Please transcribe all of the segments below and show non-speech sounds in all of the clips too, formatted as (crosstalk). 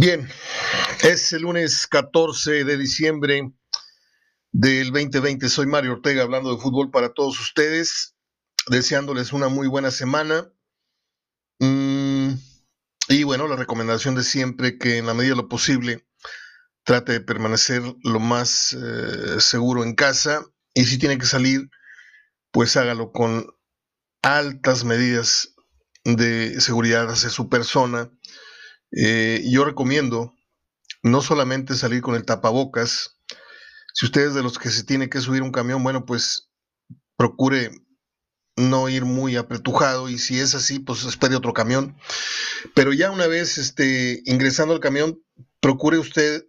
Bien, es el lunes 14 de diciembre del 2020. Soy Mario Ortega hablando de fútbol para todos ustedes, deseándoles una muy buena semana. Mm, y bueno, la recomendación de siempre que en la medida de lo posible trate de permanecer lo más eh, seguro en casa y si tiene que salir, pues hágalo con altas medidas de seguridad hacia su persona eh, yo recomiendo no solamente salir con el tapabocas, si ustedes de los que se tiene que subir un camión, bueno, pues procure no ir muy apretujado y si es así, pues espere otro camión. Pero ya una vez este, ingresando al camión, procure usted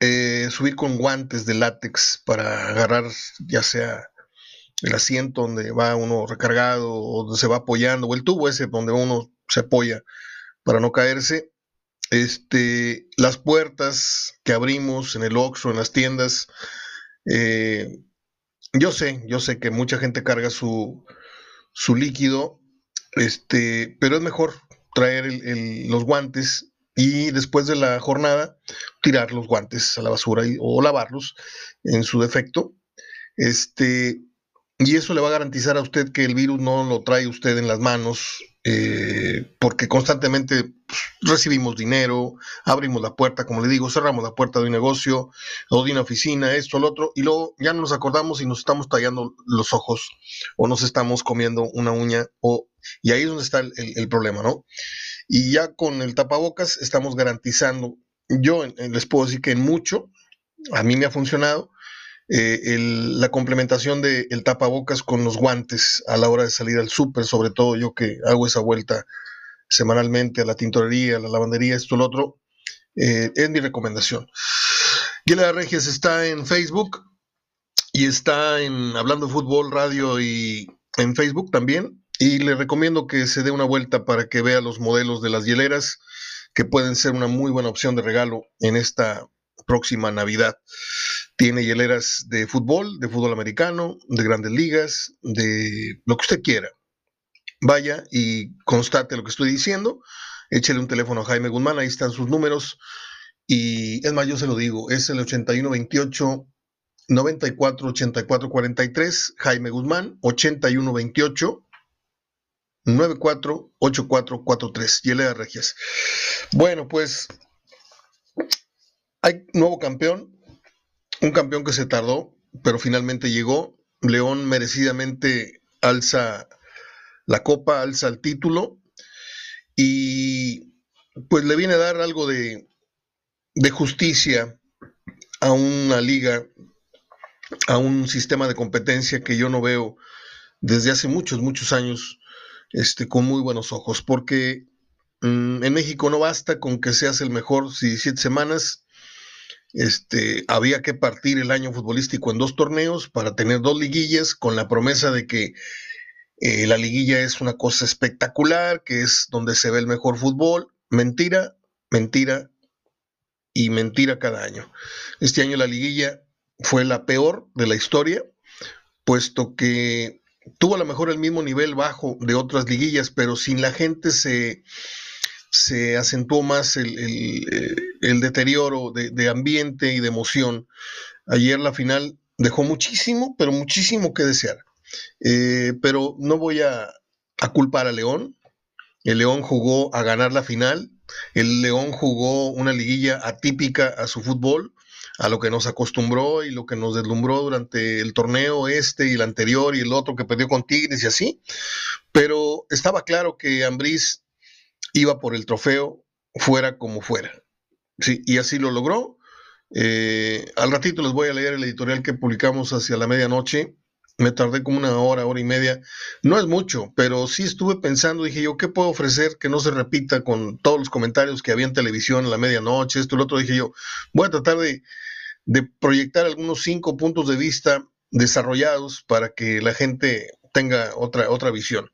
eh, subir con guantes de látex para agarrar ya sea el asiento donde va uno recargado o donde se va apoyando o el tubo ese donde uno se apoya para no caerse este, las puertas que abrimos en el Oxxo, en las tiendas, eh, yo sé, yo sé que mucha gente carga su, su líquido, este, pero es mejor traer los guantes y después de la jornada tirar los guantes a la basura o lavarlos en su defecto. Este, y eso le va a garantizar a usted que el virus no lo trae usted en las manos, eh, porque constantemente recibimos dinero, abrimos la puerta, como le digo, cerramos la puerta de un negocio o de una oficina, esto, lo otro, y luego ya no nos acordamos y nos estamos tallando los ojos o nos estamos comiendo una uña, o, y ahí es donde está el, problema, ¿no? Y ya con el tapabocas estamos garantizando, yo les puedo decir que en mucho, a mí me ha funcionado, eh, la complementación del el tapabocas con los guantes a la hora de salir al súper, sobre todo yo que hago esa vuelta semanalmente a la tintorería, a la lavandería, esto, lo otro, eh, es mi recomendación. Guilherme Regias está en Facebook y está en Hablando Fútbol, Radio y en Facebook también. Y le recomiendo que se dé una vuelta para que vea los modelos de las hieleras, que pueden ser una muy buena opción de regalo en esta próxima Navidad. Tiene hieleras de fútbol, de fútbol americano, de grandes ligas, de lo que usted quiera. Vaya y constate lo que estoy diciendo. Échele un teléfono a Jaime Guzmán, ahí están sus números. Y es más, yo se lo digo, es el 8128 94 84 43, Jaime Guzmán, 8128 94 84 43, Hielera Regias. Bueno, pues hay nuevo campeón, un campeón que se tardó, pero finalmente llegó. León merecidamente alza la copa, alza el título y pues le viene a dar algo de, justicia a una liga, a un sistema de competencia que yo no veo desde hace muchos, muchos años este, con muy buenos ojos, porque mm, en México no basta con que seas el mejor 17 semanas, este, había que partir el año futbolístico en dos torneos para tener dos liguillas con la promesa de que eh, la liguilla es una cosa espectacular, que es donde se ve el mejor fútbol. Mentira, mentira y mentira cada año. Este año la liguilla fue la peor de la historia, puesto que tuvo a lo mejor el mismo nivel bajo de otras liguillas, pero sin la gente se se acentuó más el, eh, deterioro de, ambiente y de emoción. Ayer la final dejó muchísimo, pero muchísimo que desear. Eh, pero no voy a, culpar a León. El León jugó a ganar la final. El León jugó una liguilla atípica a su fútbol, a lo que nos acostumbró y lo que nos deslumbró durante el torneo este y el anterior y el otro que perdió con Tigres y así. Pero estaba claro que Ambriz iba por el trofeo fuera como fuera. Sí, y así lo logró. Eh, al ratito les voy a leer el editorial que publicamos hacia la medianoche. Me tardé como una hora, hora y media. No es mucho, pero sí estuve pensando, dije yo, ¿qué puedo ofrecer que no se repita con todos los comentarios que había en televisión a la medianoche? Esto y lo otro. Dije yo, voy a tratar de, proyectar algunos cinco puntos de vista desarrollados para que la gente tenga otra, otra visión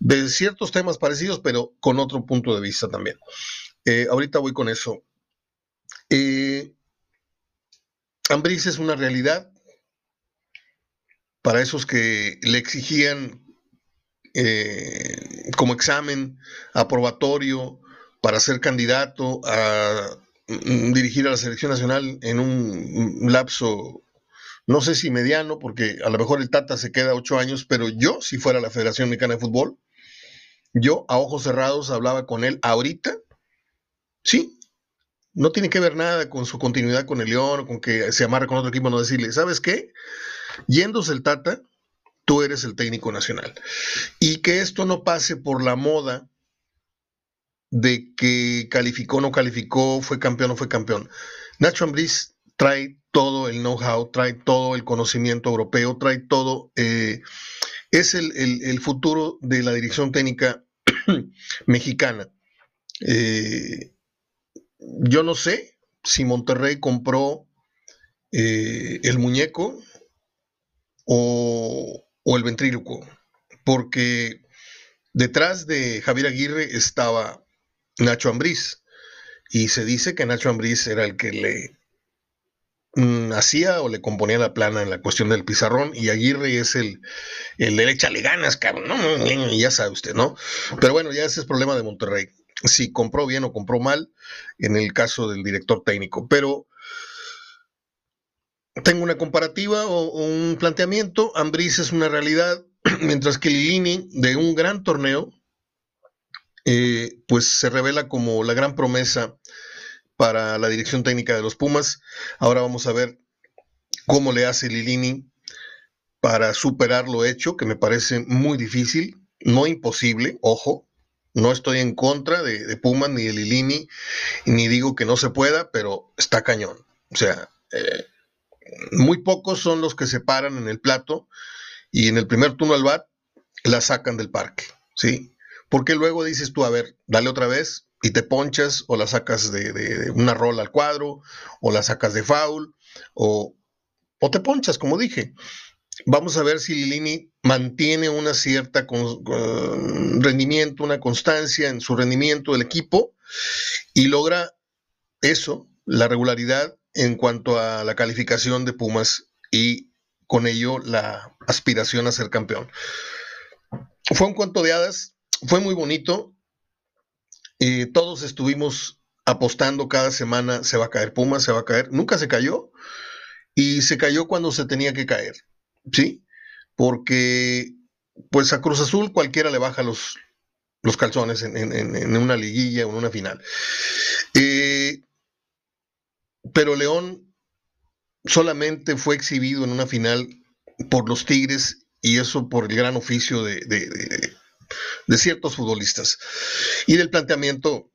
de ciertos temas parecidos, pero con otro punto de vista también. Eh, ahorita voy con eso. Eh, Ambris es una realidad para esos que le exigían eh, como examen aprobatorio para ser candidato a mm, dirigir a la selección nacional en un lapso, no sé si mediano, porque a lo mejor el Tata se queda ocho años, pero yo, si fuera la Federación Mexicana de Fútbol, yo a ojos cerrados hablaba con él ahorita, sí, no tiene que ver nada con su continuidad con el León, con que se amarre con otro equipo, no decirle, ¿sabes qué? Yéndose el Tata, tú eres el técnico nacional. Y que esto no pase por la moda de que calificó, no calificó, fue campeón, no fue campeón. Nacho Ambriz trae todo el know-how, trae todo el conocimiento europeo, trae todo, eh, es el, futuro de la dirección técnica (clears throat) mexicana. Eh, yo no sé si Monterrey compró eh, el muñeco o, o el ventríloco, porque detrás de Javier Aguirre estaba Nacho Ambriz. Y se dice que Nacho Ambriz era el que le mm, hacía o le componía la plana en la cuestión del pizarrón y Aguirre es el, el de échale ganas, cabrón, no, ya sabe usted, ¿no? Pero bueno, ya ese es problema de Monterrey, si compró bien o compró mal en el caso del director técnico, pero tengo una comparativa o, un planteamiento, Ambriz es una realidad, (clears throat) mientras que Lilini de un gran torneo, eh, pues se revela como la gran promesa para la dirección técnica de los Pumas. Ahora vamos a ver cómo le hace Lilini para superar lo hecho, que me parece muy difícil, no imposible, ojo, no estoy en contra de, Pumas ni de Lilini, ni digo que no se pueda, pero está cañón. O sea, eh, muy pocos son los que se paran en el plato y en el primer turno al bat la sacan del parque, ¿sí? Porque luego dices tú, a ver, dale otra vez y te ponchas o la sacas de, una rola al cuadro o la sacas de foul o, o te ponchas, como dije. Vamos a ver si Lilini mantiene una cierta rendimiento, una constancia en su rendimiento del equipo y logra eso, la regularidad en cuanto a la calificación de Pumas y con ello la aspiración a ser campeón. Fue un cuento de hadas, fue muy bonito. Eh, todos estuvimos apostando cada semana, se va a caer Pumas, se va a caer. Nunca se cayó y se cayó cuando se tenía que caer, ¿sí? Porque pues a Cruz Azul cualquiera le baja los, los calzones en, una liguilla o en una final. Eh, pero León solamente fue exhibido en una final por los Tigres y eso por el gran oficio de, de ciertos futbolistas. Y del planteamiento,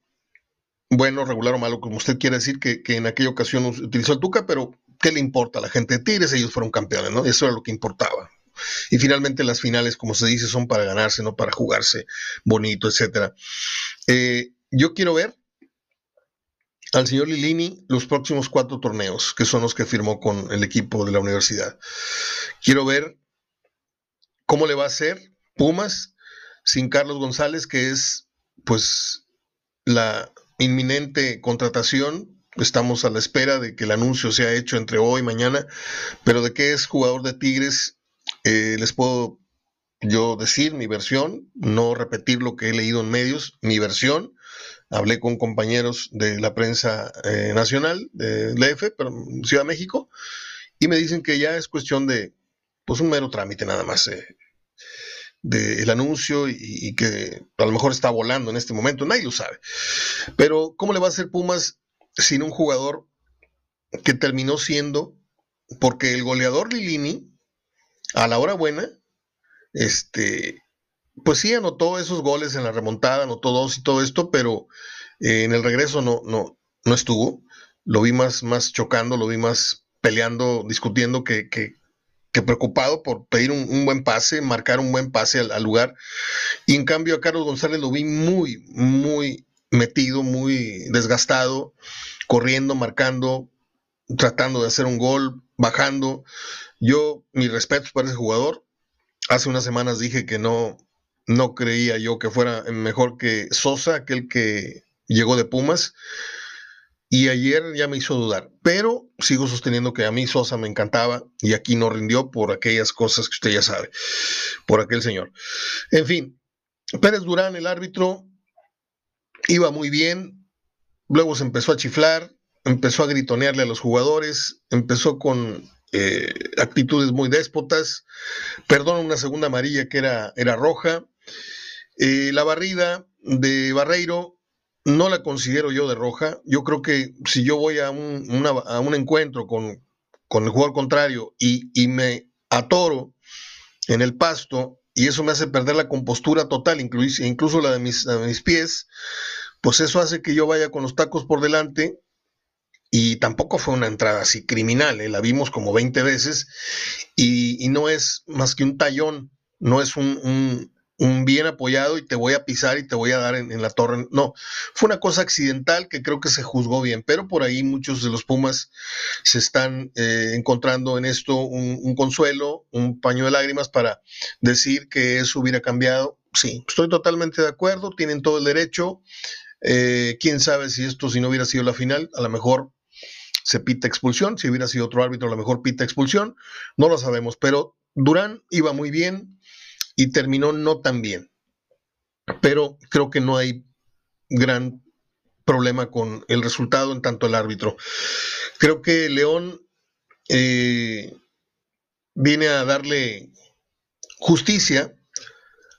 bueno, regular o malo, como usted quiere decir, que, en aquella ocasión utilizó el Tuca, pero ¿qué le importa a la gente de Tigres? Ellos fueron campeones, ¿no? Eso era lo que importaba. Y finalmente las finales, como se dice, son para ganarse, no para jugarse bonito, etcétera. Eh, yo quiero ver al señor Lilini los próximos cuatro torneos, que son los que firmó con el equipo de la universidad. Quiero ver cómo le va a hacer Pumas sin Carlos González, que es pues la inminente contratación. Estamos a la espera de que el anuncio sea hecho entre hoy y mañana, pero de que es jugador de Tigres, eh, les puedo yo decir mi versión, no repetir lo que he leído en medios, mi versión. Hablé con compañeros de la prensa eh, nacional, de LF, pero Ciudad de México, y me dicen que ya es cuestión de, pues un mero trámite nada más. Eh, del anuncio y, que a lo mejor está volando en este momento, nadie lo sabe. Pero, ¿cómo le va a hacer Pumas sin un jugador que terminó siendo, porque el goleador Lilini, a la hora buena, este, pues sí anotó esos goles en la remontada, anotó dos y todo esto, pero eh, en el regreso no, no, no estuvo. Lo vi más, más chocando, lo vi más peleando, discutiendo que, que, que preocupado por pedir un, buen pase, marcar un buen pase al, lugar. Y en cambio a Carlos González lo vi muy, muy metido, muy desgastado, corriendo, marcando, tratando de hacer un gol, bajando. Yo, mi respeto para ese jugador. Hace unas semanas dije que no, no creía yo que fuera mejor que Sosa, aquel que llegó de Pumas y ayer ya me hizo dudar, pero sigo sosteniendo que a mí Sosa me encantaba y aquí no rindió por aquellas cosas que usted ya sabe, por aquel señor. En fin, Pérez Durán, el árbitro, iba muy bien, luego se empezó a chiflar, empezó a gritonearle a los jugadores, empezó con eh, actitudes muy déspotas, perdón, una segunda amarilla que era, era roja. Eh, la barrida de Barreiro no la considero yo de roja. Yo creo que si yo voy a un, encuentro con, el jugador contrario y, me atoro en el pasto y eso me hace perder la compostura total, incluso, incluso la de mis, de mis pies, pues eso hace que yo vaya con los tacos por delante y tampoco fue una entrada así criminal, ¿eh? la vimos como 20 veces y, no es más que un tallón, no es un, bien apoyado y te voy a pisar y te voy a dar en, la torre. No, fue una cosa accidental que creo que se juzgó bien, pero por ahí muchos de los Pumas se están eh, encontrando en esto un, un, consuelo, un paño de lágrimas para decir que eso hubiera cambiado. Sí, estoy totalmente de acuerdo, tienen todo el derecho. Eh, quién sabe si esto, si no hubiera sido la final, a lo mejor se pita expulsión, si hubiera sido otro árbitro a lo mejor pita expulsión, no lo sabemos, pero Durán iba muy bien y terminó no tan bien. Pero creo que no hay gran problema con el resultado en tanto el árbitro. Creo que León eh, viene a darle justicia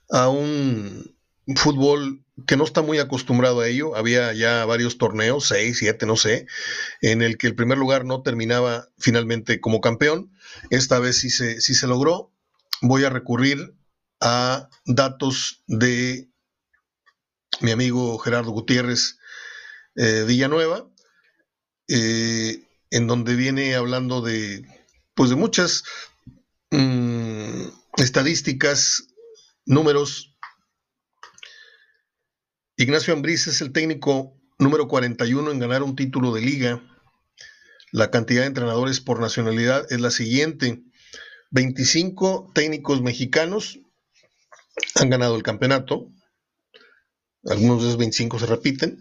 a un fútbol que no está muy acostumbrado a ello. Había ya varios torneos, seis, siete, no sé, en el que el primer lugar no terminaba finalmente como campeón. Esta vez sí se, sí se logró. Voy a recurrir a datos de mi amigo Gerardo Gutiérrez eh, Villanueva, eh, en donde viene hablando de, pues de muchas mm, estadísticas, números Ignacio Ambriz es el técnico número 41 en ganar un título de liga. La cantidad de entrenadores por nacionalidad es la siguiente. 25 técnicos mexicanos han ganado el campeonato. Algunos de esos 25 se repiten.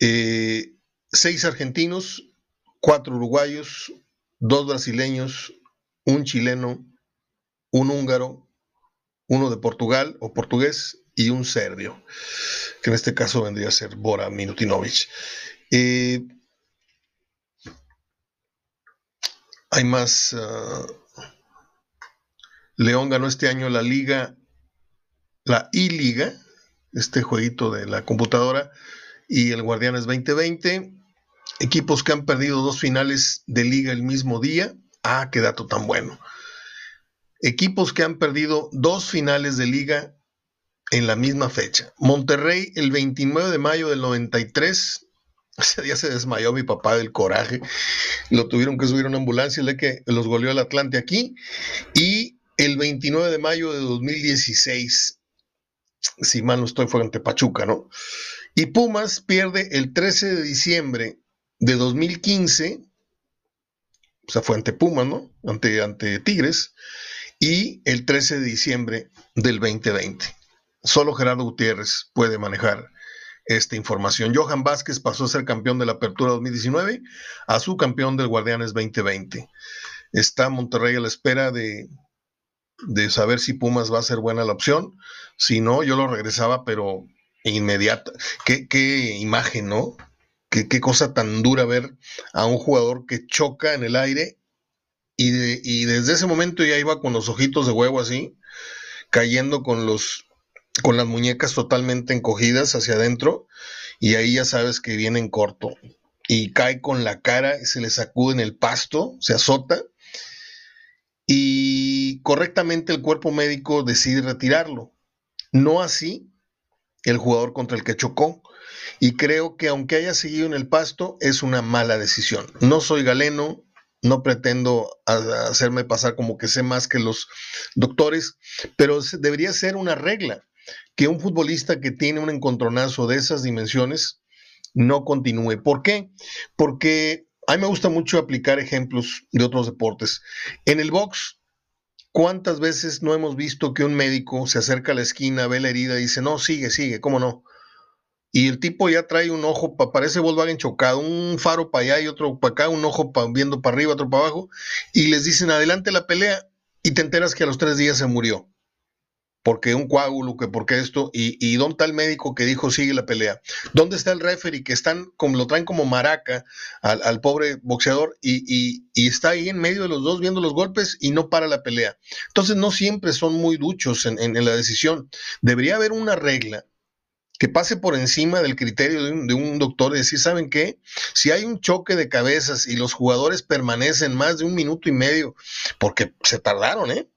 Eh, seis argentinos, cuatro uruguayos, dos brasileños, un chileno, un húngaro, uno de Portugal o portugués y un serbio, que en este caso vendría a ser Bora Minutinovic. Eh, hay más. Uh, León ganó este año la liga, la I-Liga, este jueguito de la computadora, y el Guardianes 2020. Equipos que han perdido dos finales de liga el mismo día. Ah, qué dato tan bueno. Equipos que han perdido dos finales de liga en la misma fecha. Monterrey, el 29 de mayo del 93, (laughs) ese día se desmayó mi papá del coraje, lo tuvieron que subir a una ambulancia, le que los goleó el Atlante aquí, y el 29 de mayo de 2016, si mal no estoy, fue ante Pachuca, ¿no? Y Pumas pierde el 13 de diciembre de 2015, o sea, fue ante Pumas, ¿no? Ante, ante Tigres, y el 13 de diciembre del 2020. Solo Gerardo Gutiérrez puede manejar esta información. Johan Vázquez pasó a ser campeón de la Apertura 2019 a su campeón del Guardianes 2020. Está Monterrey a la espera de, saber si Pumas va a ser buena la opción. Si no, yo lo regresaba, pero inmediata. Qué, qué imagen, ¿no? Qué, qué, cosa tan dura ver a un jugador que choca en el aire y, y desde ese momento ya iba con los ojitos de huevo así, cayendo con los con las muñecas totalmente encogidas hacia adentro y ahí ya sabes que viene en corto y cae con la cara, se le sacude en el pasto, se azota y correctamente el cuerpo médico decide retirarlo. No así el jugador contra el que chocó. Y creo que aunque haya seguido en el pasto, es una mala decisión. No soy galeno, no pretendo hacerme pasar como que sé más que los doctores, pero debería ser una regla que un futbolista que tiene un encontronazo de esas dimensiones no continúe. ¿Por qué? Porque a mí me gusta mucho aplicar ejemplos de otros deportes. En el box, ¿cuántas veces no hemos visto que un médico se acerca a la esquina, ve la herida y dice, no, sigue, sigue, ¿cómo no? Y el tipo ya trae un ojo, parece Volkswagen chocado, un faro para allá y otro para acá, un ojo viendo para arriba, otro para abajo, y les dicen, adelante la pelea, y te enteras que a los tres días se murió. Porque un coágulo, que porque esto, y, y ¿dónde está el médico que dijo sigue la pelea? ¿Dónde está el referee que están, como lo traen como maraca al, pobre boxeador y, está ahí en medio de los dos viendo los golpes y no para la pelea? Entonces no siempre son muy duchos en, la decisión. Debería haber una regla que pase por encima del criterio de un, de un, doctor y decir, ¿saben qué? Si hay un choque de cabezas y los jugadores permanecen más de un minuto y medio, porque se tardaron, ¿eh?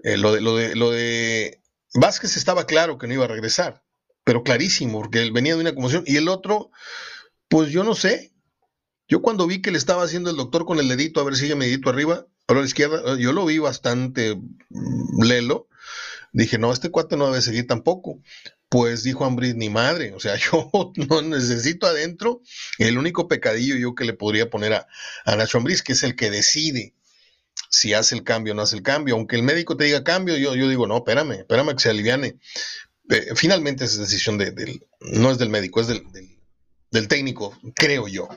Eh, lo, de, lo, de, lo de Vázquez estaba claro que no iba a regresar, pero clarísimo, porque él venía de una conmoción. Y el otro, pues yo no sé. Yo cuando vi que le estaba haciendo el doctor con el dedito, a ver si mi dedito arriba, a la izquierda, yo lo vi bastante mm, lelo. Dije, no, este cuate no debe seguir tampoco. Pues dijo Ambris, ni madre, o sea, (laughs) yo no necesito adentro el único pecadillo yo que le podría poner a, a Nacho Ambris, que es el que decide si hace el cambio o no hace el cambio. Aunque el médico te diga cambio, yo, yo digo, no, espérame, espérame que se aliviane. Finalmente es decisión de, del, no es del médico, es del, del, técnico, creo yo.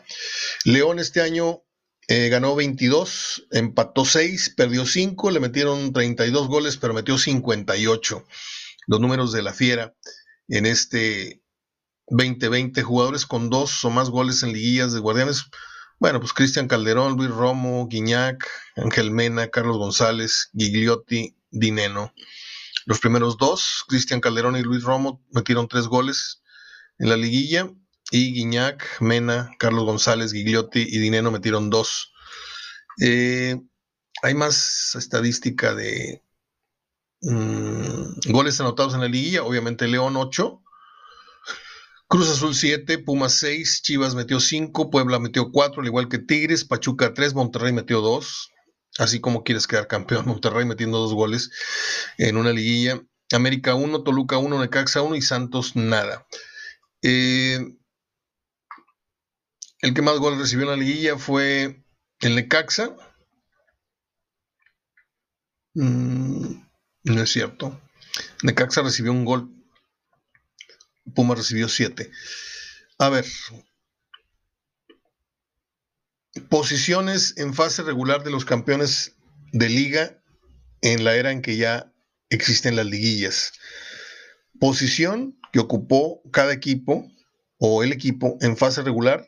León este año eh, ganó 22, empató 6, perdió 5, le metieron 32 goles, pero metió 58. Los números de la Fiera en este 2020, jugadores con dos o más goles en liguillas de Guardianes, bueno, pues Cristian Calderón, Luis Romo, Guiñac, Ángel Mena, Carlos González, Gigliotti, Dineno. Los primeros dos, Cristian Calderón y Luis Romo, metieron tres goles en la liguilla. Y Guiñac, Mena, Carlos González, Gigliotti y Dineno metieron dos. Eh, hay más estadística de mm, goles anotados en la liguilla. Obviamente León 8, Cruz Azul 7, Pumas 6, Chivas metió 5, Puebla metió 4, al igual que Tigres, Pachuca 3, Monterrey metió 2. Así como quieres quedar campeón, (laughs) Monterrey metiendo dos goles en una liguilla. América 1, Toluca 1, Necaxa 1 y Santos nada. Eh, el que más goles recibió en la liguilla fue el Necaxa. Mm, no es cierto. Necaxa recibió un gol Puma recibió 7. A ver. Posiciones en fase regular de los campeones de liga en la era en que ya existen las liguillas. Posición que ocupó cada equipo o el equipo en fase regular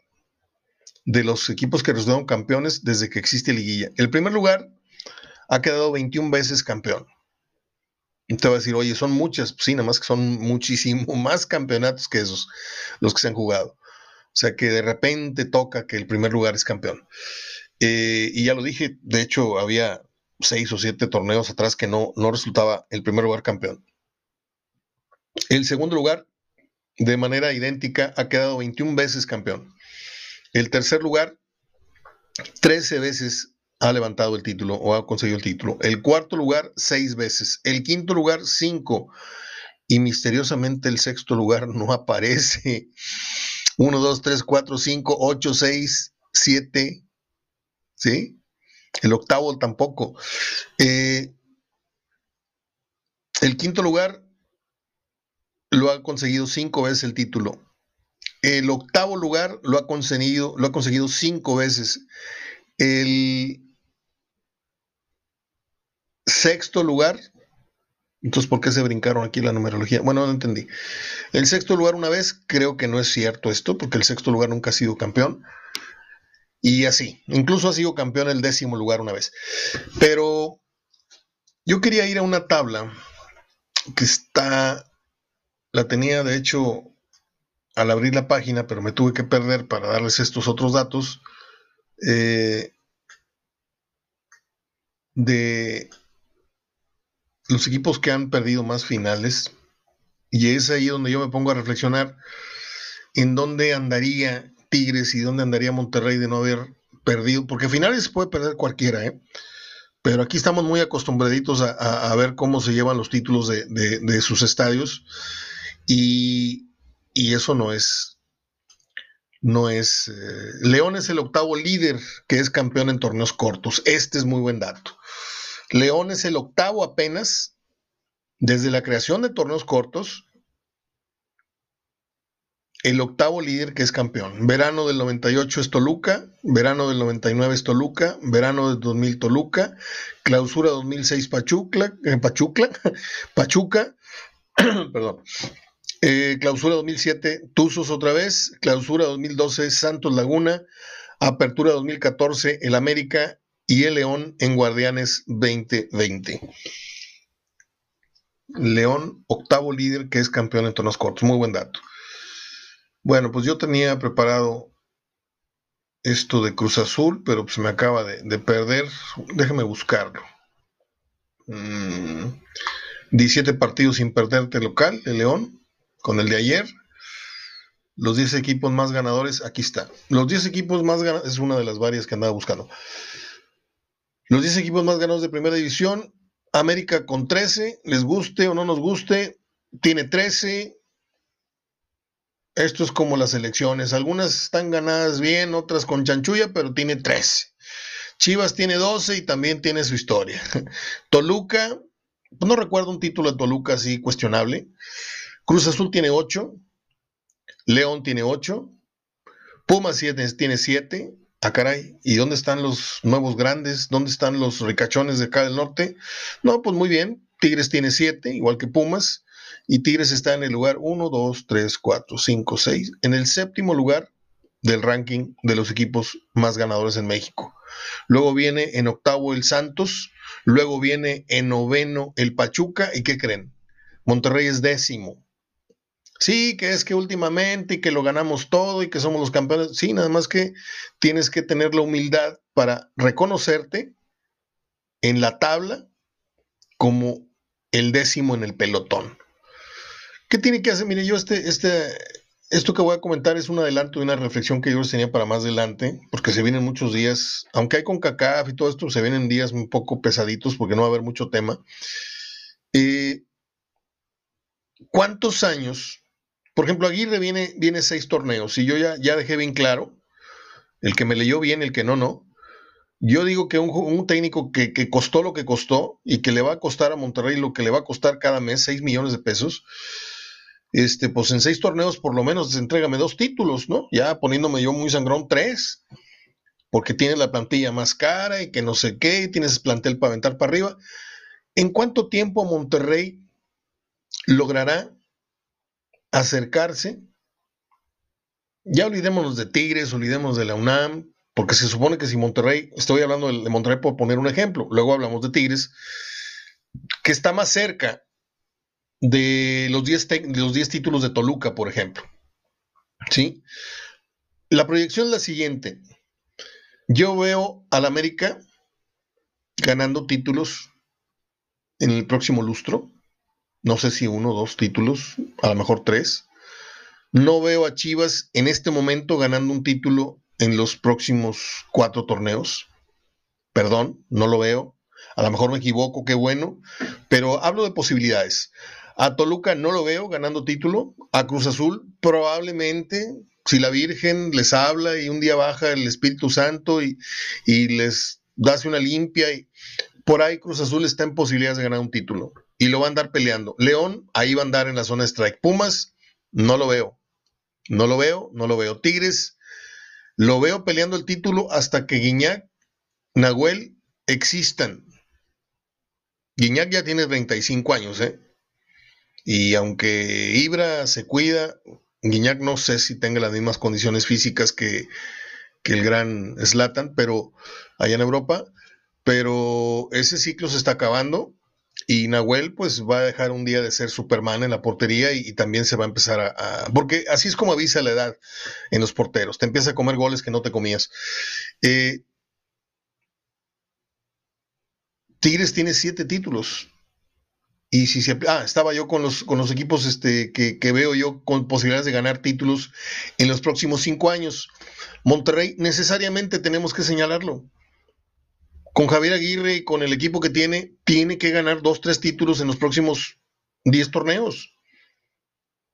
de los equipos que resultaron campeones desde que existe liguilla. El primer lugar ha quedado 21 veces campeón. Te va a decir, oye, son muchas, pues sí, nada más que son muchísimo (laughs) más campeonatos que esos, los que se han jugado. O sea que de repente toca que el primer lugar es campeón. Eh, y ya lo dije, de hecho había seis o siete torneos atrás que no, no resultaba el primer lugar campeón. El segundo lugar, de manera idéntica, ha quedado 21 veces campeón. El tercer lugar, 13 veces ha levantado el título o ha conseguido el título. El cuarto lugar, seis veces. El quinto lugar, cinco. Y misteriosamente el sexto lugar no aparece. Uno, dos, tres, cuatro, cinco, ocho, seis, siete. ¿Sí? El octavo tampoco. Eh, el quinto lugar lo ha conseguido cinco veces el título. El octavo lugar lo ha conseguido, lo ha conseguido cinco veces. El Sexto lugar. Entonces, ¿por qué se brincaron aquí la numerología? Bueno, no entendí. El sexto lugar una vez, creo que no es cierto esto, porque el sexto lugar nunca ha sido campeón. Y así, incluso ha sido campeón el décimo lugar una vez. Pero yo quería ir a una tabla que está, la tenía de hecho al abrir la página, pero me tuve que perder para darles estos otros datos. Eh, de los equipos que han perdido más finales, y es ahí donde yo me pongo a reflexionar en dónde andaría Tigres y dónde andaría Monterrey de no haber perdido, porque finales puede perder cualquiera, ¿eh? pero aquí estamos muy acostumbraditos a, ver cómo se llevan los títulos de, sus estadios y, eso no es, no es, eh, León es el octavo líder que es campeón en torneos cortos, este es muy buen dato. León es el octavo apenas desde la creación de torneos cortos. el octavo líder que es campeón. Verano del 98 es Toluca, verano del 99 es Toluca, verano del 2000 Toluca, clausura 2006 (laughs) Pachuca, eh, (clears throat) Pachuca, perdón. Eh, clausura 2007 Tuzos otra vez, clausura 2012 Santos Laguna, apertura 2014 el América y el León en Guardianes 2020. León, octavo líder que es campeón en torneos cortos. Muy buen dato. Bueno, pues yo tenía preparado esto de Cruz Azul, pero se me acaba de, perder. Déjame buscarlo. 17 mm, partidos sin perderte local, el León, con el de ayer. Los 10 equipos más ganadores, aquí está. Los 10 equipos más ganadores, es una de las varias que andaba buscando. Los 10 equipos más ganadores de primera división, América con 13, les guste o no nos guste, tiene 13. Esto es como las elecciones. Algunas están ganadas bien, otras con chanchulla, pero tiene 13. Chivas tiene 12 y también tiene su historia. (laughs) Toluca, pues no recuerdo un título de Toluca así cuestionable. Cruz Azul tiene 8. León tiene 8. Pumas tiene 7. Ah, caray, ¿y dónde están los nuevos grandes? ¿Dónde están los ricachones de acá del norte? No, pues muy bien. Tigres tiene siete, igual que Pumas, y Tigres está en el lugar 1, 2, 3, 4, 5, 6, en el séptimo lugar del ranking de los equipos más ganadores en México. Luego viene en octavo el Santos, luego viene en noveno el Pachuca, ¿y qué creen? Monterrey es décimo. Sí, que es que últimamente y que lo ganamos todo y que somos los campeones. Sí, nada más que tienes que tener la humildad para reconocerte en la tabla como el décimo en el pelotón. ¿Qué tiene que hacer? Mire, yo este, este, esto que voy a comentar es un adelanto de una reflexión que yo tenía para más adelante, porque se vienen muchos días, aunque hay con CACAF y todo esto, se vienen días un poco pesaditos porque no va a haber mucho tema. Eh, ¿Cuántos años por ejemplo, Aguirre viene, viene seis torneos y yo ya, ya dejé bien claro, el que me leyó bien, el que no, no. Yo digo que un, técnico que, costó lo que costó y que le va a costar a Monterrey lo que le va a costar cada mes, seis millones de pesos, este, pues en seis torneos por lo menos entrégame dos títulos, ¿no? Ya poniéndome yo muy sangrón, tres, porque tienes la plantilla más cara y que no sé qué, y tienes plantel para aventar para arriba. ¿En cuánto tiempo Monterrey logrará acercarse. Ya olvidémonos de Tigres, olvidemos de la UNAM, porque se supone que si Monterrey, estoy hablando de, Monterrey por poner un ejemplo, luego hablamos de Tigres, que está más cerca de los 10 los títulos de Toluca, por ejemplo. ¿Sí? La proyección es la siguiente. Yo veo al América ganando títulos en el próximo lustro no sé si uno o dos títulos, a lo mejor tres. No veo a Chivas en este momento ganando un título en los próximos cuatro torneos. Perdón, no lo veo. A lo mejor me equivoco, qué bueno. Pero hablo de posibilidades. A Toluca no lo veo ganando título. A Cruz Azul probablemente, si la Virgen les habla y un día baja el Espíritu Santo y, les hace una limpia, y por ahí Cruz Azul está en posibilidades de ganar un título y lo va a andar peleando. León, ahí va a andar en la zona strike. Pumas, no lo veo. No lo veo, no lo veo. Tigres, lo veo peleando el título hasta que Guiñac, Nahuel existan. Guiñac ya tiene 35 años, ¿eh? Y aunque Ibra se cuida, Guiñac no sé si tenga las mismas condiciones físicas que, que el gran Slatan, pero allá en Europa, pero ese ciclo se está acabando y Nahuel pues va a dejar un día de ser Superman en la portería y, también se va a empezar a, Porque así es como avisa la edad en los porteros. Te empieza a comer goles que no te comías. Eh, Tigres tiene siete títulos. Y si se... Ah, estaba yo con los, con los equipos este, que, que veo yo con posibilidades de ganar títulos en los próximos cinco años. Monterrey, necesariamente tenemos que señalarlo con Javier Aguirre y con el equipo que tiene, tiene que ganar dos, tres títulos en los próximos 10 torneos.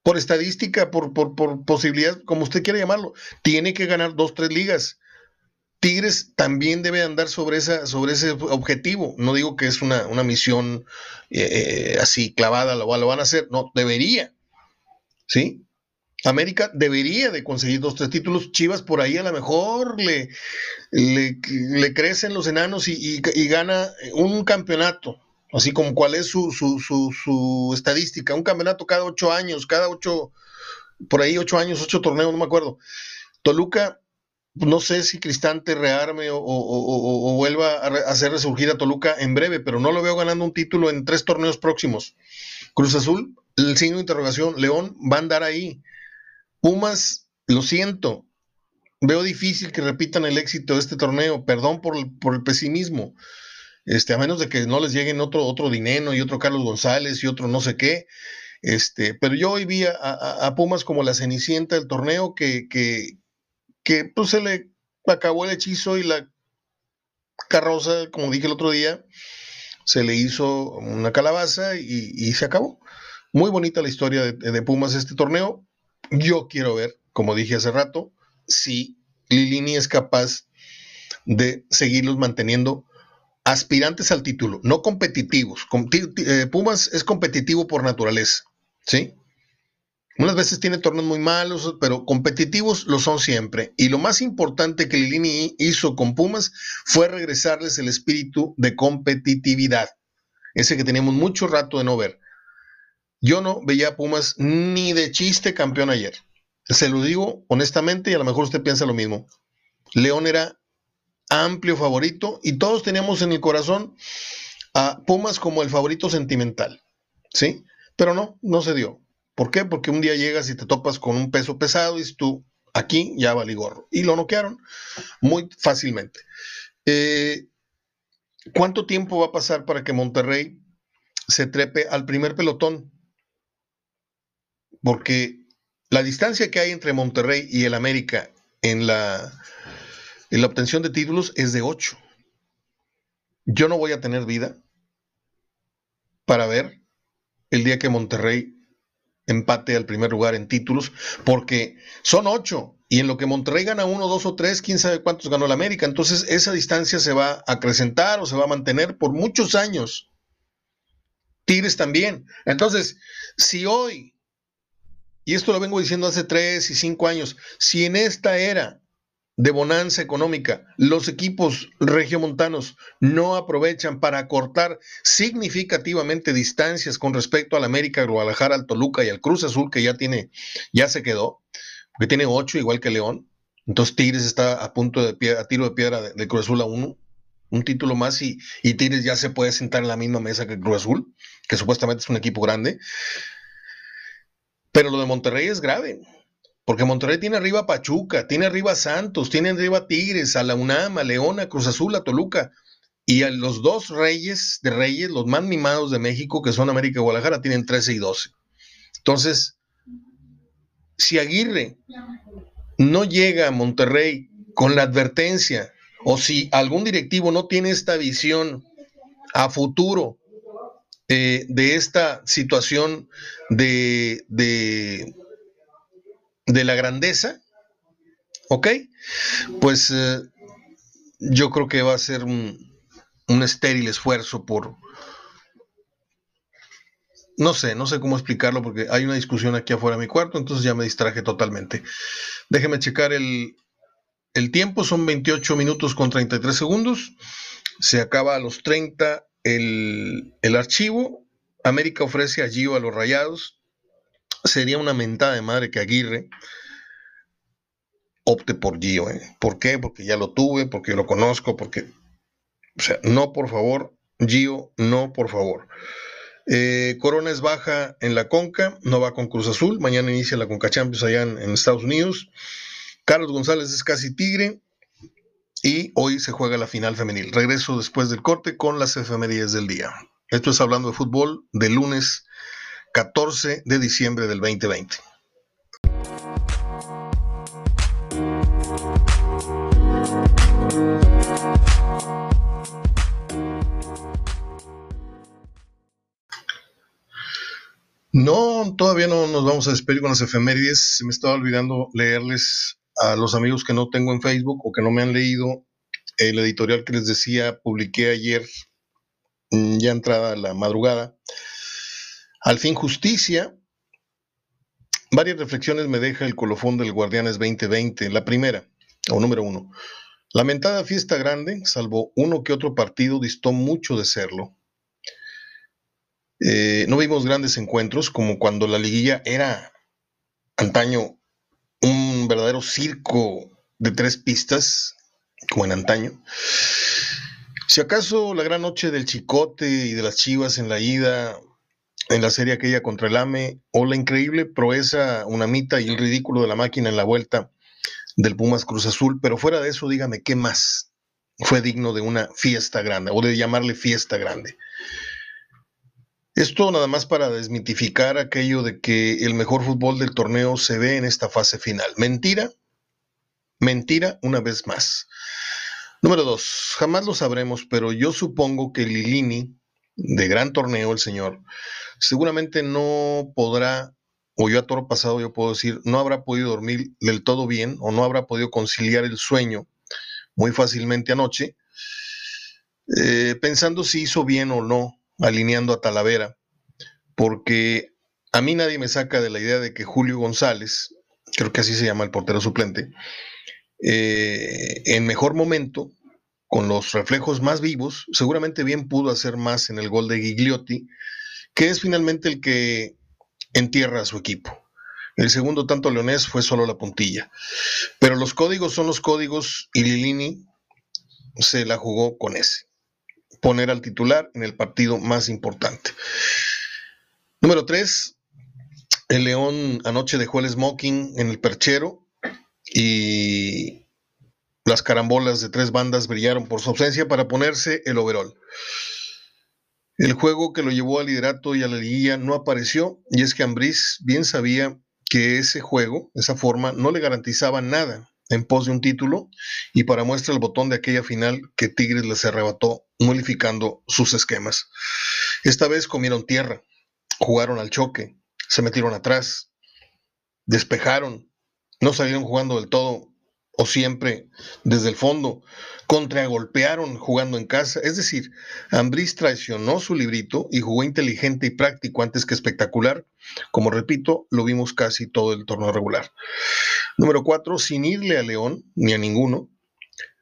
Por estadística, por, por, posibilidad, como usted quiera llamarlo, tiene que ganar dos, tres ligas. Tigres también debe andar sobre, esa, sobre ese objetivo. No digo que es una, misión eh, eh, así clavada, lo, lo van a hacer, no, debería. ¿Sí? América debería de conseguir dos, tres títulos. Chivas por ahí a lo mejor le, le, crecen los enanos y, gana un campeonato, así como cuál es su, su, su, estadística, un campeonato cada ocho años, cada ocho, por ahí ocho años, ocho torneos, no me acuerdo. Toluca, no sé si Cristante rearme o, vuelva a hacer resurgir a Toluca en breve, pero no lo veo ganando un título en tres torneos próximos. Cruz Azul, el signo de interrogación, León va a andar ahí. Pumas, lo siento, veo difícil que repitan el éxito de este torneo, perdón por, el pesimismo, este, a menos de que no les lleguen otro, otro dinero y otro Carlos González y otro no sé qué. Este, pero yo hoy vi a, Pumas como la cenicienta del torneo que, que, que pues se le acabó el hechizo y la carroza, como dije el otro día, se le hizo una calabaza y, se acabó. Muy bonita la historia de, de Pumas este torneo. Yo quiero ver, como dije hace rato, si Lilini es capaz de seguirlos manteniendo aspirantes al título, no competitivos. Eh, Pumas es competitivo por naturaleza, ¿sí? Unas veces tiene torneos muy malos, pero competitivos lo son siempre. Y lo más importante que Lilini hizo con Pumas fue regresarles el espíritu de competitividad, ese que teníamos mucho rato de no ver. Yo no veía a Pumas ni de chiste campeón ayer. Se lo digo honestamente y a lo mejor usted piensa lo mismo. León era amplio favorito y todos teníamos en el corazón a Pumas como el favorito sentimental, ¿sí? Pero no, no se dio. ¿Por qué? Porque un día llegas y te topas con un peso pesado y tú, aquí ya valí gorro. Y lo noquearon muy fácilmente. Eh, ¿Cuánto tiempo va a pasar para que Monterrey se trepe al primer pelotón? Porque la distancia que hay entre Monterrey y el América en la, en la obtención de títulos es de 8. Yo no voy a tener vida para ver el día que Monterrey empate al primer lugar en títulos, porque son 8 y en lo que Monterrey gana uno, dos o tres, quién sabe cuántos ganó el América. Entonces esa distancia se va a acrecentar o se va a mantener por muchos años. Tigres también. Entonces, si hoy y esto lo vengo diciendo hace tres y cinco años, si en esta era de bonanza económica los equipos regiomontanos no aprovechan para cortar significativamente distancias con respecto al América, Guadalajara, al Toluca y al Cruz Azul, que ya tiene, ya se quedó, porque tiene ocho igual que León. Entonces Tigres está a punto de pie, a tiro de piedra de, Cruz Azul a uno, un título más y, y Tigres ya se puede sentar en la misma mesa que Cruz Azul, que supuestamente es un equipo grande. Pero lo de Monterrey es grave, porque Monterrey tiene arriba a Pachuca, tiene arriba a Santos, tiene arriba a Tigres, a la UNAM, a Cruz Azul, a Toluca. Y a los dos reyes de reyes, los más mimados de México, que son América y Guadalajara, tienen 13 y 12. Entonces, si Aguirre no llega a Monterrey con la advertencia, o si algún directivo no tiene esta visión a futuro eh, de esta situación de, de, la grandeza, ¿ok? Pues eh, yo creo que va a ser un, un estéril esfuerzo por, no sé, no sé cómo explicarlo porque hay una discusión aquí afuera de mi cuarto, entonces ya me distraje totalmente. Déjeme checar el, el tiempo, son 28 minutos con 33 segundos. Se acaba a los 30 el, archivo, América ofrece a Gio a los rayados. Sería una mentada de madre que Aguirre opte por Gio. ¿eh? ¿Por qué? Porque ya lo tuve, porque lo conozco, porque... O sea, no, por favor, Gio, no, por favor. Eh, Corona es baja en la Conca, no va con Cruz Azul. Mañana inicia la Conca Champions allá en Estados Unidos. Carlos González es casi tigre y hoy se juega la final femenil. Regreso después del corte con las efemérides del día. Esto es hablando de fútbol de lunes 14 de diciembre del 2020. No, todavía no nos vamos a despedir con las efemérides. Se me estaba olvidando leerles a los amigos que no tengo en Facebook o que no me han leído el editorial que les decía, publiqué ayer, mm, ya entrada la madrugada. Al fin Justicia varias reflexiones me deja el colofón del Guardianes 2020. La primera, o número uno, lamentada fiesta grande, salvo uno que otro partido, distó mucho de serlo. Eh, no vimos grandes encuentros como cuando la liguilla era antaño un verdadero circo de tres pistas, como en antaño. Si acaso la gran noche del Chicote y de las Chivas en la ida, en la serie aquella contra el AME, o la increíble proeza, una mita y el ridículo de la máquina en la vuelta del Pumas Cruz Azul, pero fuera de eso, dígame, ¿qué más fue digno de una fiesta grande o de llamarle fiesta grande? Esto nada más para desmitificar aquello de que el mejor fútbol del torneo se ve en esta fase final. Mentira, mentira una vez más. Número dos, jamás lo sabremos, pero yo supongo que Lilini, de gran torneo, el señor, seguramente no podrá, o yo a toro pasado yo puedo decir, no habrá podido dormir del todo bien o no habrá podido conciliar el sueño muy fácilmente anoche, eh, pensando si hizo bien o no alineando a Talavera, porque a mí nadie me saca de la idea de que Julio González, creo que así se llama el portero suplente, eh, en mejor momento, con los reflejos más vivos, seguramente bien pudo hacer más en el gol de Gigliotti, que es finalmente el que entierra a su equipo. El segundo tanto leonés fue solo la puntilla. Pero los códigos son los códigos y Lilini se la jugó con ese. Poner al titular en el partido más importante. Número 3. El León anoche dejó el smoking en el perchero y las carambolas de tres bandas brillaron por su ausencia para ponerse el overall. El juego que lo llevó al liderato y a la liguilla no apareció, y es que Ambriz bien sabía que ese juego, esa forma, no le garantizaba nada en pos de un título, y para muestra el botón de aquella final que Tigres les arrebató, modificando sus esquemas. Esta vez comieron tierra, jugaron al choque, se metieron atrás, despejaron, no salieron jugando del todo o siempre desde el fondo, contragolpearon jugando en casa, es decir, Ambriz traicionó su librito y jugó inteligente y práctico antes que espectacular, como repito, lo vimos casi todo el torneo regular. Número cuatro, sin irle a León ni a ninguno,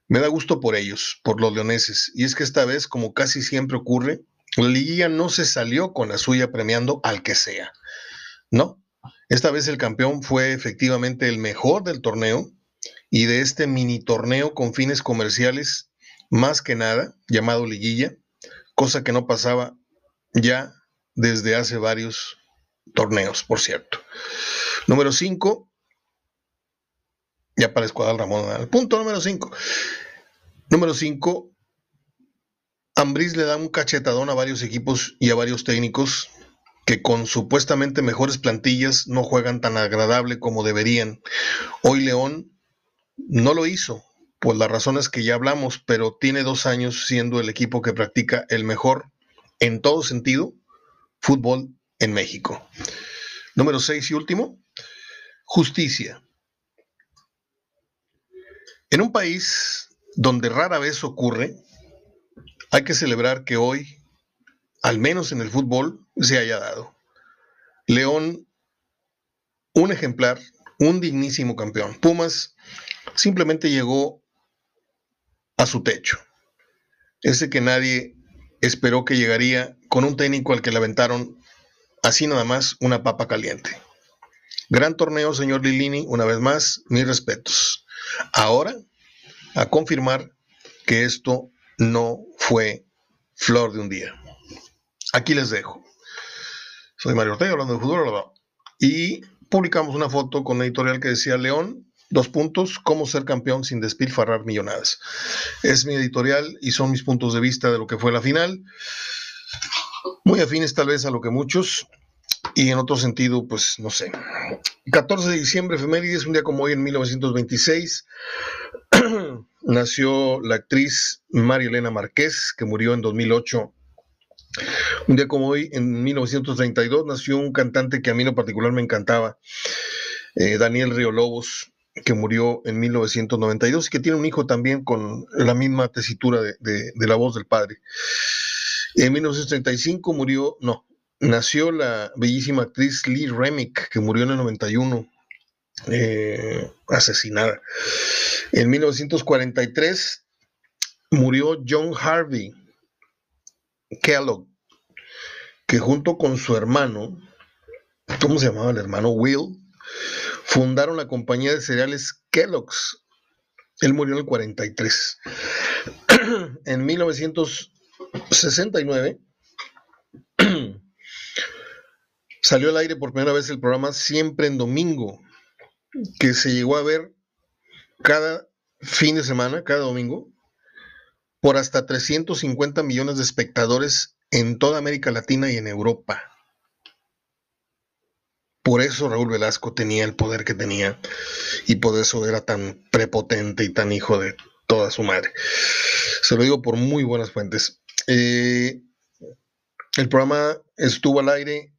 me da gusto por ellos, por los leoneses, y es que esta vez, como casi siempre ocurre, la liguilla no se salió con la suya premiando al que sea, no, esta vez el campeón fue efectivamente el mejor del torneo y de este mini torneo con fines comerciales, más que nada, llamado liguilla, cosa que no pasaba ya desde hace varios torneos, por cierto. Número 5, ya para escuadrar Ramón, el punto número 5. Número 5, Ambris le da un cachetadón a varios equipos y a varios técnicos que con supuestamente mejores plantillas no juegan tan agradable como deberían. Hoy León no lo hizo, por las razones que ya hablamos, pero tiene dos años siendo el equipo que practica el mejor, en todo sentido, fútbol en México. Número seis y último, justicia. En un país donde rara vez ocurre, hay que celebrar que hoy al menos en el fútbol, se haya dado. León, un ejemplar, un dignísimo campeón. Pumas simplemente llegó a su techo. Ese que nadie esperó que llegaría con un técnico al que le aventaron así nada más una papa caliente. Gran torneo, señor Lilini, una vez más, mis respetos. Ahora, a confirmar que esto no fue flor de un día. Aquí les dejo. Soy Mario Ortega hablando de fútbol. Y publicamos una foto con una editorial que decía León, dos puntos, cómo ser campeón sin despilfarrar millonadas. Es mi editorial y son mis puntos de vista de lo que fue la final. Muy afines tal vez a lo que muchos, y en otro sentido, pues no sé. 14 de diciembre, efemérides, un día como hoy en 1926, (clears throat) nació la actriz María Elena Márquez, que murió en 2008 un día como hoy, en 1932, nació un cantante que a mí en particular me encantaba, eh, Daniel Río Lobos, que murió en 1992 y que tiene un hijo también con la misma tesitura de, la voz del padre. En 1935 murió, no, nació la bellísima actriz Lee Remick, que murió en el 91, eh, asesinada. En 1943 murió John Harvey Kellogg, que junto con su hermano, ¿cómo se llamaba el hermano? Will, fundaron la compañía de cereales Kellogg's. Él murió en el 43. (clears throat) en 1969 salió al aire por primera vez el programa Siempre en Domingo, que se llegó a ver cada fin de semana, cada domingo, por hasta 350 millones de espectadores en toda América Latina y en Europa. Por eso Raúl Velasco tenía el poder que tenía y por eso era tan prepotente y tan hijo de toda su madre. Se lo digo por muy buenas fuentes. Eh, el programa estuvo al aire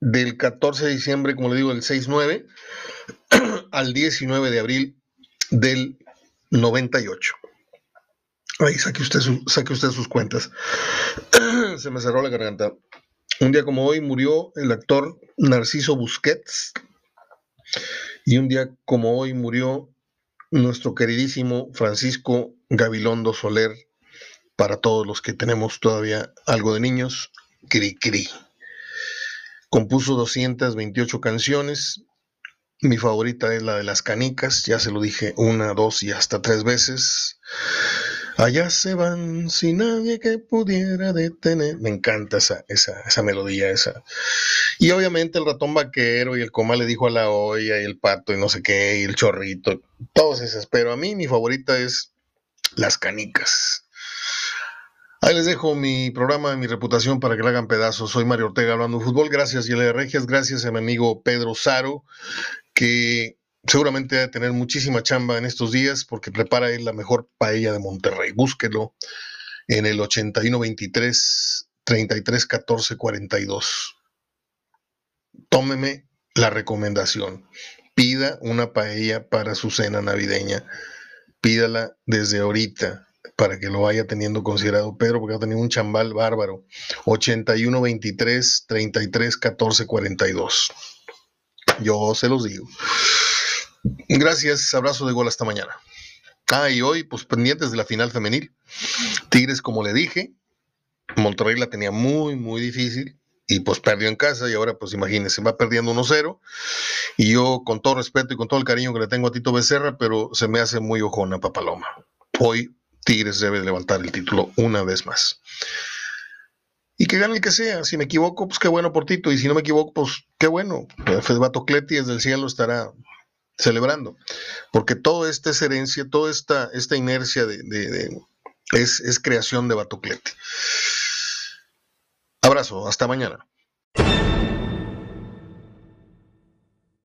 del 14 de diciembre, como le digo, del 6-9 (clears throat) al 19 de abril del 98. Ahí saque usted, saque usted sus cuentas. (clears throat) Se me cerró la garganta. Un día como hoy murió el actor Narciso Busquets. Y un día como hoy murió nuestro queridísimo Francisco Gabilondo Soler. Para todos los que tenemos todavía algo de niños, Cri Cri. Compuso 228 canciones. Mi favorita es la de las canicas, ya se lo dije una, dos y hasta tres veces. Allá se van sin nadie que pudiera detener. Me encanta esa, esa, esa melodía, esa. Y obviamente el ratón vaquero y el coma le dijo a la olla y el pato y no sé qué, y el chorrito, todos esas. Pero a mí mi favorita es Las Canicas. Ahí les dejo mi programa, mi reputación para que le hagan pedazos. Soy Mario Ortega hablando de fútbol. Gracias, Yelena Regias. Gracias a mi amigo Pedro Saro, que seguramente va tener muchísima chamba en estos días porque prepara él la mejor paella de Monterrey. Búsquelo en el 8123 33 14 42. Tómeme la recomendación. Pida una paella para su cena navideña. Pídala desde ahorita para que lo vaya teniendo considerado Pedro, porque ha tenido un chambal bárbaro. 81 23 33 14 42. Yo se los digo. Gracias, abrazo de gol hasta mañana. Ah, y hoy, pues pendientes de la final femenil. Tigres, como le dije, Monterrey la tenía muy, muy difícil y pues perdió en casa y ahora pues imagínense, va perdiendo 1-0 y yo con todo respeto y con todo el cariño que le tengo a Tito Becerra, pero se me hace muy ojona Papaloma. Hoy Tigres debe levantar el título una vez más. Y que gane el que sea. Si me equivoco, pues qué bueno por Tito. Y si no me equivoco, pues qué bueno. Fedbato Cleti desde el cielo estará celebrando, porque todo esta es herencia, toda esta, esta inercia de, es, es creación de Batoclete. Abrazo, hasta mañana.